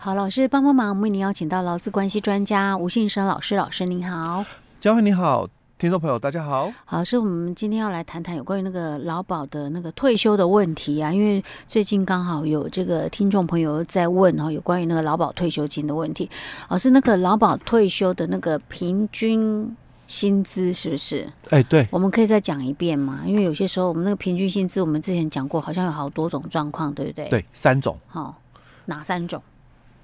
好，老师帮帮忙，我们为您邀请到劳资关系专家吴信生老师，老师您好，嘉惠你好。听众朋友，大家好。好，是我们今天要来谈谈有关于那个劳保的那个退休的问题啊，因为最近刚好有这个听众朋友在问哈，有关于那个劳保退休金的问题。老师，那个劳保退休的那个平均薪资是不是？哎，对，我们可以再讲一遍吗？因为有些时候我们那个平均薪资，我们之前讲过，好像有好多种状况，对不对？对，三种。好，哪三种？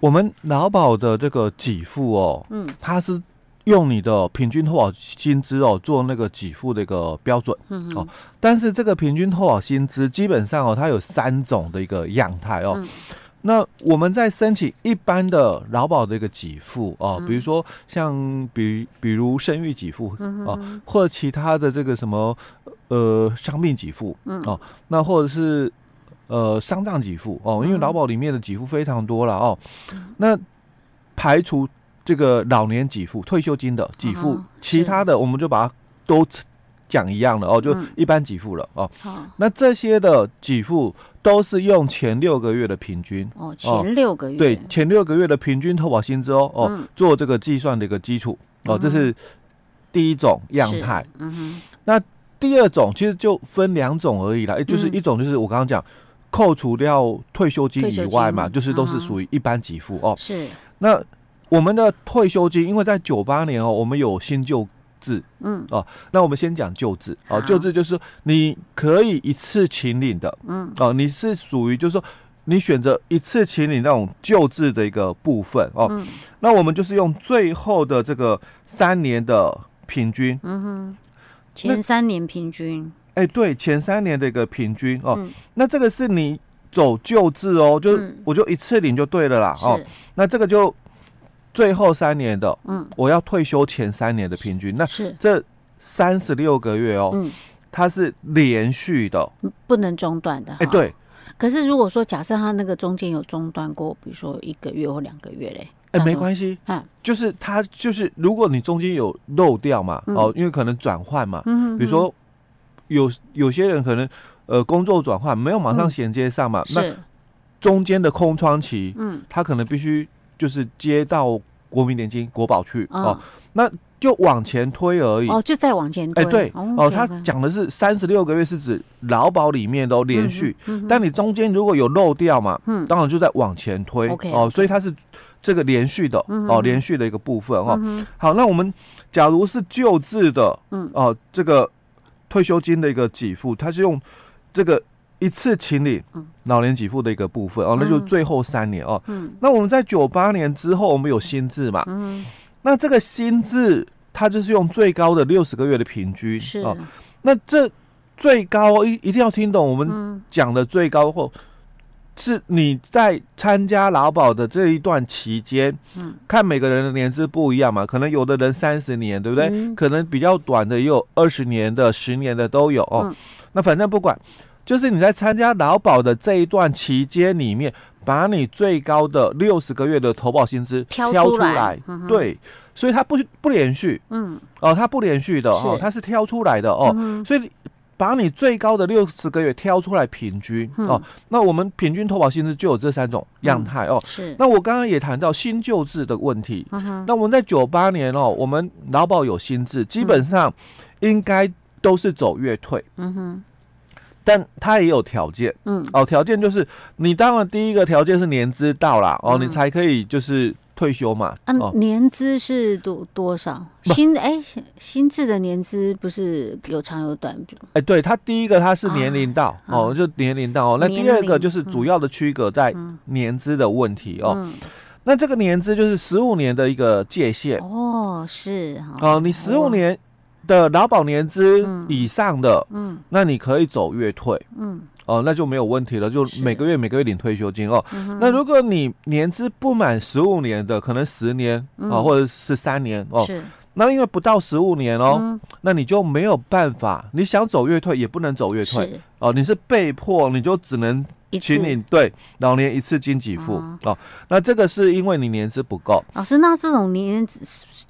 我们劳保的这个给付哦，嗯，它是。用你的平均投保薪资哦做那个给付的一个标准，嗯哦，但是这个平均投保薪资基本上哦，它有三种的一个样态哦。那我们在申请一般的劳保的一个给付哦，比如说像比比如生育给付啊，或者其他的这个什么呃伤病给付哦，那或者是呃丧葬给付哦，因为劳保里面的给付非常多了哦，那排除。这个老年给付、退休金的给付，其他的我们就把它都讲一样了哦，就一般给付了哦。那这些的给付都是用前六个月的平均哦，前六个月。对前六个月的平均投保薪资哦哦做这个计算的一个基础哦，这是第一种样态。嗯哼。那第二种其实就分两种而已啦，就是一种就是我刚刚讲扣除掉退休金以外嘛，就是都是属于一般给付哦。是。那我们的退休金，因为在九八年哦，我们有新旧制，嗯。哦，那我们先讲旧制。哦，旧制就是你可以一次请领的，嗯。哦，你是属于就是说你选择一次请领那种旧制的一个部分。哦，嗯，那我们就是用最后的这个三年的平均，嗯哼，前三年平均，哎对，前三年的一个平均哦，那这个是你走旧制哦，就我就一次领就对了啦，哦，那这个就。最后三年的，嗯，我要退休前三年的平均，那是这三十六个月哦，嗯，它是连续的，不能中断的，哎，对。可是如果说假设他那个中间有中断过，比如说一个月或两个月嘞，哎，没关系，啊，就是他就是如果你中间有漏掉嘛，哦，因为可能转换嘛，嗯，比如说有有些人可能呃工作转换没有马上衔接上嘛，那中间的空窗期，嗯，他可能必须。就是接到国民年金国保去哦，哦，那就往前推而已。哦，就再往前推。哎，对哦，他讲的是三十六个月是指劳保里面都连续，嗯嗯、但你中间如果有漏掉嘛，嗯，当然就在往前推、嗯、哦，所以它是这个连续的、嗯、哦，连续的一个部分哦。嗯、好，那我们假如是救治的，嗯。哦，这个退休金的一个给付，它是用这个。一次清理老年给付的一个部分哦，那就最后三年哦。嗯，那我们在九八年之后，我们有新制嘛？嗯，那这个新制它就是用最高的六十个月的平均是哦。那这最高一一定要听懂我们讲的最高后，是你在参加劳保的这一段期间，嗯，看每个人的年资不一样嘛，可能有的人三十年，对不对？可能比较短的也有二十年的、十年的都有哦。那反正不管。就是你在参加劳保的这一段期间里面，把你最高的六十个月的投保薪资挑出来，对，所以它不不连续，嗯，哦，它不连续的哦，它是挑出来的哦，所以把你最高的六十个月挑出来平均哦，那我们平均投保薪资就有这三种样态哦，是。那我刚刚也谈到新旧制的问题，那我们在九八年哦，我们劳保有新制，基本上应该都是走月退，嗯哼。但它也有条件，嗯，哦，条件就是你当然第一个条件是年资到了，哦，你才可以就是退休嘛。嗯，年资是多多少？新哎，新制的年资不是有长有短？哎，对，它第一个它是年龄到，哦，就年龄到哦。那第二个就是主要的区隔在年资的问题哦。那这个年资就是十五年的一个界限。哦，是哦，你十五年。的劳保年资以上的，嗯，那你可以走月退，嗯，哦，那就没有问题了，就每个月每个月领退休金哦。那如果你年资不满十五年的，可能十年啊，或者是三年哦，是，那因为不到十五年哦，那你就没有办法，你想走月退也不能走月退，哦，你是被迫，你就只能。请你对老年一次金给付哦，那这个是因为你年资不够。老师，那这种年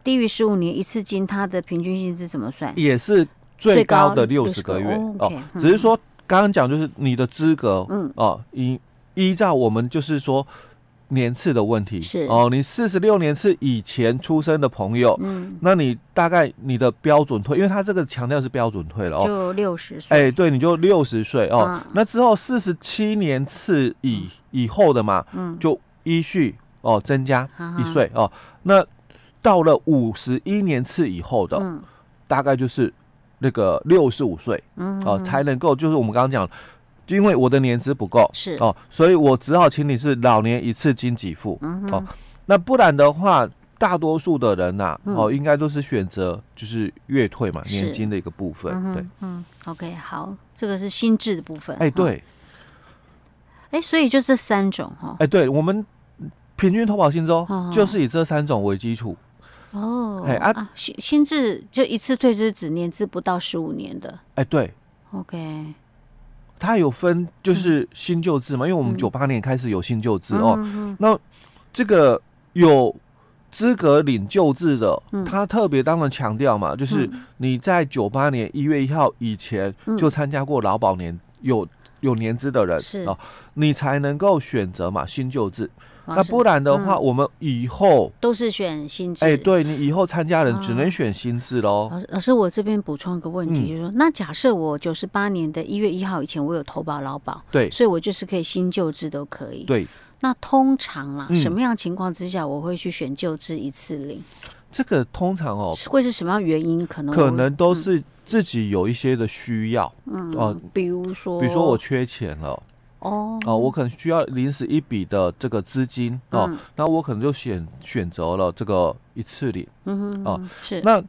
低于十五年一次金，它的平均薪资怎么算？也是最高的六十个月哦，只是说刚刚讲就是你的资格，嗯。哦，依依照我们就是说年次的问题。是。哦，你四十六年次以前出生的朋友，嗯，那你大概你的标准退，因为他这个强调是标准退了哦，就六十岁，哎，对，你就六十岁哦，啊、那之后四十七年次以、嗯、以后的嘛，嗯，就依序哦增加一岁哦，那到了五十一年次以后的，嗯，大概就是那个六十五岁，嗯，哦，才能够就是我们刚刚讲。就因为我的年资不够，是。哦，所以我只好请你是老年一次金给付，嗯、哦，那不然的话，大多数的人呐、啊，嗯、哦，应该都是选择就是月退嘛，年金的一个部分，嗯、对，嗯，OK，好，这个是心智的部分，哎，对，哎、哦，所以就这三种哈，哎，对，我们平均投保薪周就是以这三种为基础，哦，哎啊，新新制就一次退，就是指年资不到十五年的，哎，对，OK。它有分，就是新旧制嘛，嗯、因为我们九八年开始有新旧制哦。那这个有资格领旧制的，他、嗯、特别当然强调嘛，就是你在九八年一月一号以前就参加过劳保年有有年资的人是哦，你才能够选择嘛新旧制。那不然的话，我们以后都是选新制。哎，对，你以后参加人只能选新制喽。老师，我这边补充一个问题，就是说，那假设我九十八年的一月一号以前我有投保劳保，对，所以我就是可以新旧制都可以。对，那通常啊，什么样情况之下我会去选旧制一次领？这个通常哦，会是什么样原因？可能可能都是自己有一些的需要，嗯哦，比如说，比如说我缺钱了。哦哦，我可能需要临时一笔的这个资金哦，那我可能就选选择了这个一次领，嗯哼，哦是，那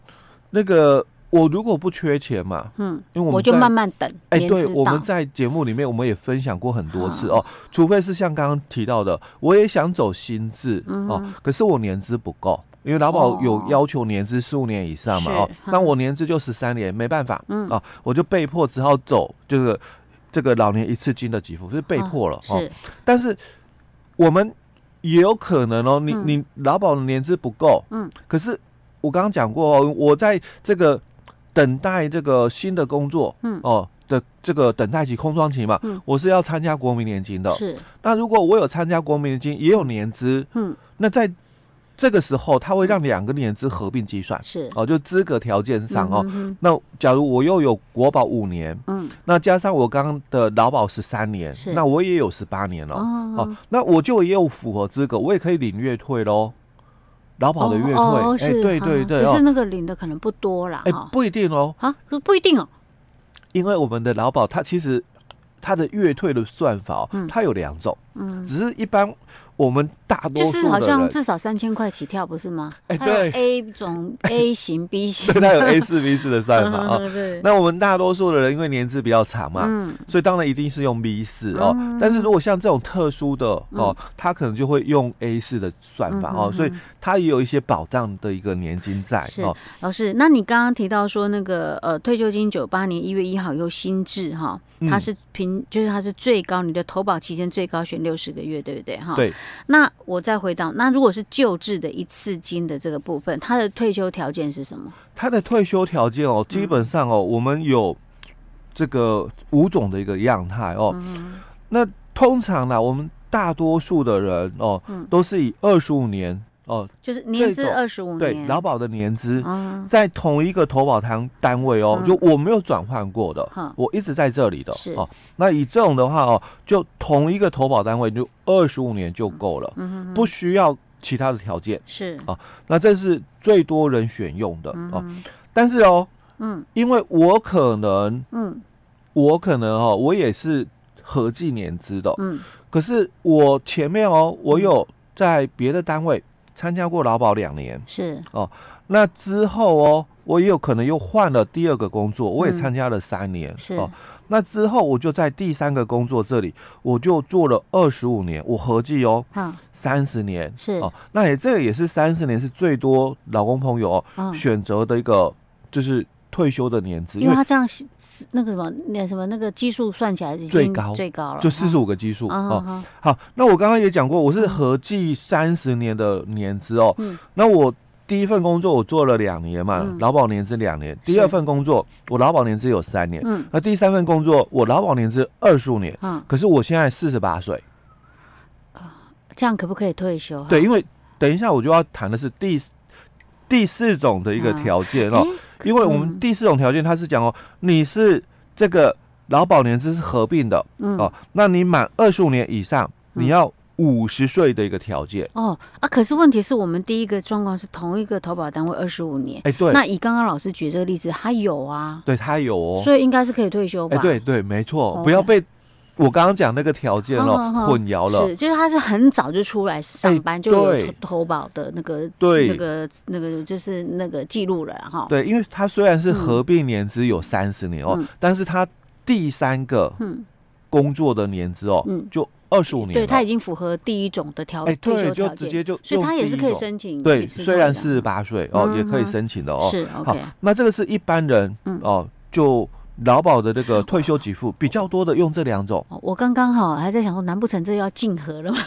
那个我如果不缺钱嘛，嗯，因为我们就慢慢等，哎，对，我们在节目里面我们也分享过很多次哦，除非是像刚刚提到的，我也想走新制哦，可是我年资不够，因为劳保有要求年资十五年以上嘛，哦，那我年资就十三年，没办法，嗯啊，我就被迫只好走就是。这个老年一次金的给付是被迫了，哦，是，但是我们也有可能哦，你你劳保的年资不够，嗯，可是我刚刚讲过哦，我在这个等待这个新的工作，嗯。哦的这个等待期空窗期嘛，嗯，我是要参加国民年金的，是，那如果我有参加国民年金，也有年资，嗯，那在。这个时候，他会让两个年资合并计算，是。哦，就资格条件上哦。那假如我又有国保五年，嗯，那加上我刚刚的劳保十三年，那我也有十八年了，哦，那我就也有符合资格，我也可以领月退喽。劳保的月退，哎，对对对，只是那个领的可能不多啦，哎，不一定哦，啊，不一定哦，因为我们的劳保它其实它的月退的算法，嗯，它有两种，嗯，只是一般。我们大多数就是好像至少三千块起跳，不是吗？哎，对，A 种 A 型、B 型，它有 A 四、B 四的算法啊。对，那我们大多数的人因为年资比较长嘛，嗯，所以当然一定是用 B 四哦。但是如果像这种特殊的哦，他可能就会用 A 四的算法哦，所以它也有一些保障的一个年金在哦。老师，那你刚刚提到说那个呃退休金九八年一月一号又新制哈，它是平就是它是最高，你的投保期间最高选六十个月，对不对哈？对。那我再回到，那如果是救治的一次金的这个部分，他的退休条件是什么？他的退休条件哦，基本上哦，嗯、我们有这个五种的一个样态哦。嗯、那通常呢，我们大多数的人哦，嗯、都是以二十五年。哦，就是年资二十五年，对，劳保的年资，在同一个投保单单位哦，就我没有转换过的，我一直在这里的，是哦。那以这种的话哦，就同一个投保单位就二十五年就够了，不需要其他的条件，是啊。那这是最多人选用的哦。但是哦，嗯，因为我可能，嗯，我可能哦，我也是合计年资的，嗯，可是我前面哦，我有在别的单位。参加过劳保两年。是。哦，那之后哦，我也有可能又换了第二个工作，我也参加了三年、嗯、是。哦，那之后我就在第三个工作这里，我就做了二十五年，我合计哦，三十、嗯、年。是。哦，那也这个也是三十年是最多劳工朋友、哦嗯、选择的一个就是退休的年资，因为他这样那个什么那什么那个基数算起来已经最高最高了，就四十五个基数哦。好，那我刚刚也讲过，我是合计三十年的年资哦。嗯。那我第一份工作我做了两年嘛，劳保年资两年。第二份工作我劳保年资有三年。嗯。那第三份工作我劳保年资二十五年。嗯。可是我现在四十八岁。这样可不可以退休？对，因为等一下我就要谈的是第第四种的一个条件哦，因为我们第四种条件它是讲哦，你是这个劳保年资是合并的哦，那你满二十五年以上，你要五十岁的一个条件。哦啊，可是问题是我们第一个状况是同一个投保单位二十五年，哎对，那以刚刚老师举这个例子，他有啊，对他有哦，所以应该是可以退休吧？哎对对，没错，不要被。我刚刚讲那个条件了，混淆了。是，就是他是很早就出来上班，就有投保的那个，对，那个那个就是那个记录了哈。对，因为他虽然是合并年资有三十年哦，但是他第三个工作的年资哦，就二十五年。对，他已经符合第一种的条哎，退休条件，直接就，所以他也是可以申请。对，虽然四十八岁哦，也可以申请的哦。是，好，那这个是一般人哦，就。劳保的这个退休给付比较多的用这两种，我刚刚好还在想说，难不成这要竞合了吗？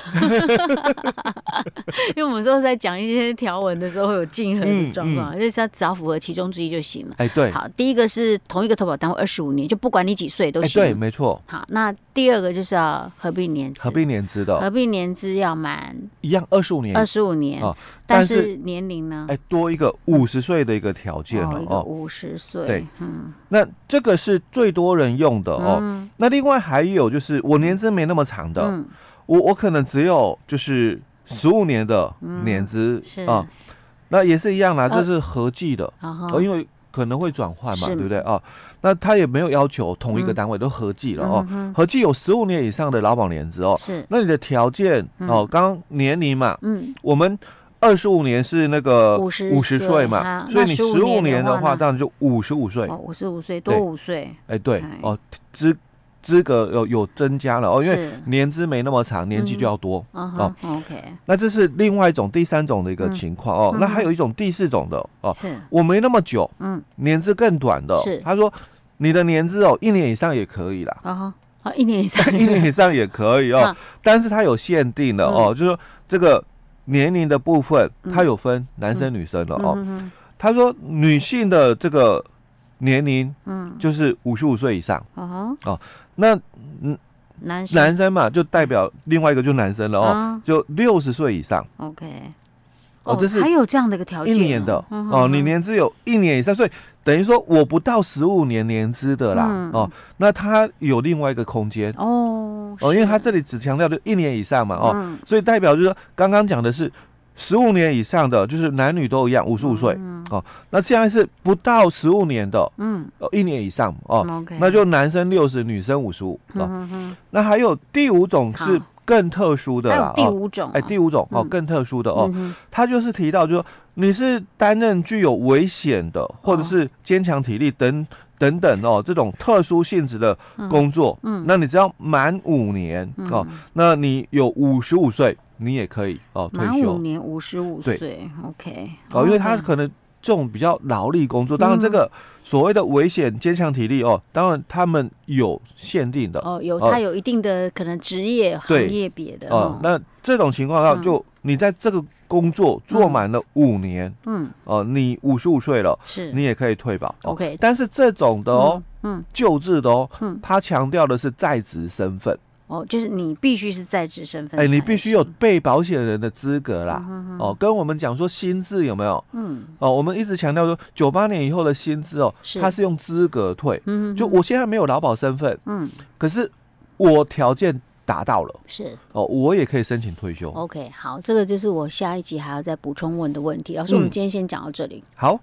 因为我们说在讲一些条文的时候会有竞合的状况，就是它只要符合其中之一就行了。哎，对。好，第一个是同一个投保单位二十五年，就不管你几岁都行。对，没错。好，那第二个就是要合并年资，合并年资的，合并年资要满一样二十五年，二十五年哦。但是年龄呢？哎，多一个五十岁的一个条件了哦，五十岁。对，嗯，那这个。是最多人用的哦。嗯、那另外还有就是，我年资没那么长的，嗯、我我可能只有就是十五年的年资啊。那也是一样啦，这是合计的哦，因为可能会转换嘛，是对不对啊？那他也没有要求同一个单位都合计了哦。嗯、合计有十五年以上的劳保年资哦。是。那你的条件哦，刚刚年龄嘛，嗯，我们。二十五年是那个五十五十岁嘛，所以你十五年的话，这样就五十五岁。五十五岁多五岁。哎，对哦，资资格有有增加了哦，因为年资没那么长，年纪就要多哦。OK，那这是另外一种第三种的一个情况哦。那还有一种第四种的哦，我没那么久，嗯，年资更短的。是，他说你的年资哦，一年以上也可以啦。啊哈，一年以上，一年以上也可以哦，但是它有限定的哦，就是说这个。年龄的部分，它有分男生女生的哦。他说女性的这个年龄，嗯，就是五十五岁以上。哦，那嗯，男生男生嘛，就代表另外一个就男生了哦，就六十岁以上。OK。哦，这是还有这样的一个条件，一年的哦，你年资有一年以上，所以等于说我不到十五年年资的啦。哦，那他有另外一个空间哦。哦，因为他这里只强调就一年以上嘛，哦，嗯、所以代表就是说，刚刚讲的是十五年以上的，就是男女都一样，五十五岁，嗯、哦，那现在是不到十五年的，嗯，哦，一年以上，哦，嗯、那就男生六十，女生五十五，哦，那还有第五种是更特殊的啦，第五种，哎，第五种哦，更特殊的哦，他就是提到，就说你是担任具有危险的，或者是坚强体力等。等等哦，这种特殊性质的工作，嗯，那你只要满五年哦，那你有五十五岁，你也可以哦退休。满五年五十五岁，OK。哦，因为他可能这种比较劳力工作，当然这个所谓的危险坚强体力哦，当然他们有限定的哦，有他有一定的可能职业行业别的哦。那这种情况下就。你在这个工作做满了五年，嗯，哦，你五十五岁了，是，你也可以退保，OK。但是这种的哦，嗯，救治的哦，嗯，他强调的是在职身份，哦，就是你必须是在职身份，哎，你必须有被保险人的资格啦，哦，跟我们讲说薪资有没有？嗯，哦，我们一直强调说九八年以后的薪资哦，它是用资格退，嗯，就我现在没有劳保身份，嗯，可是我条件。达到了，是哦，我也可以申请退休。OK，好，这个就是我下一集还要再补充问的问题。老师，我们今天先讲到这里。好。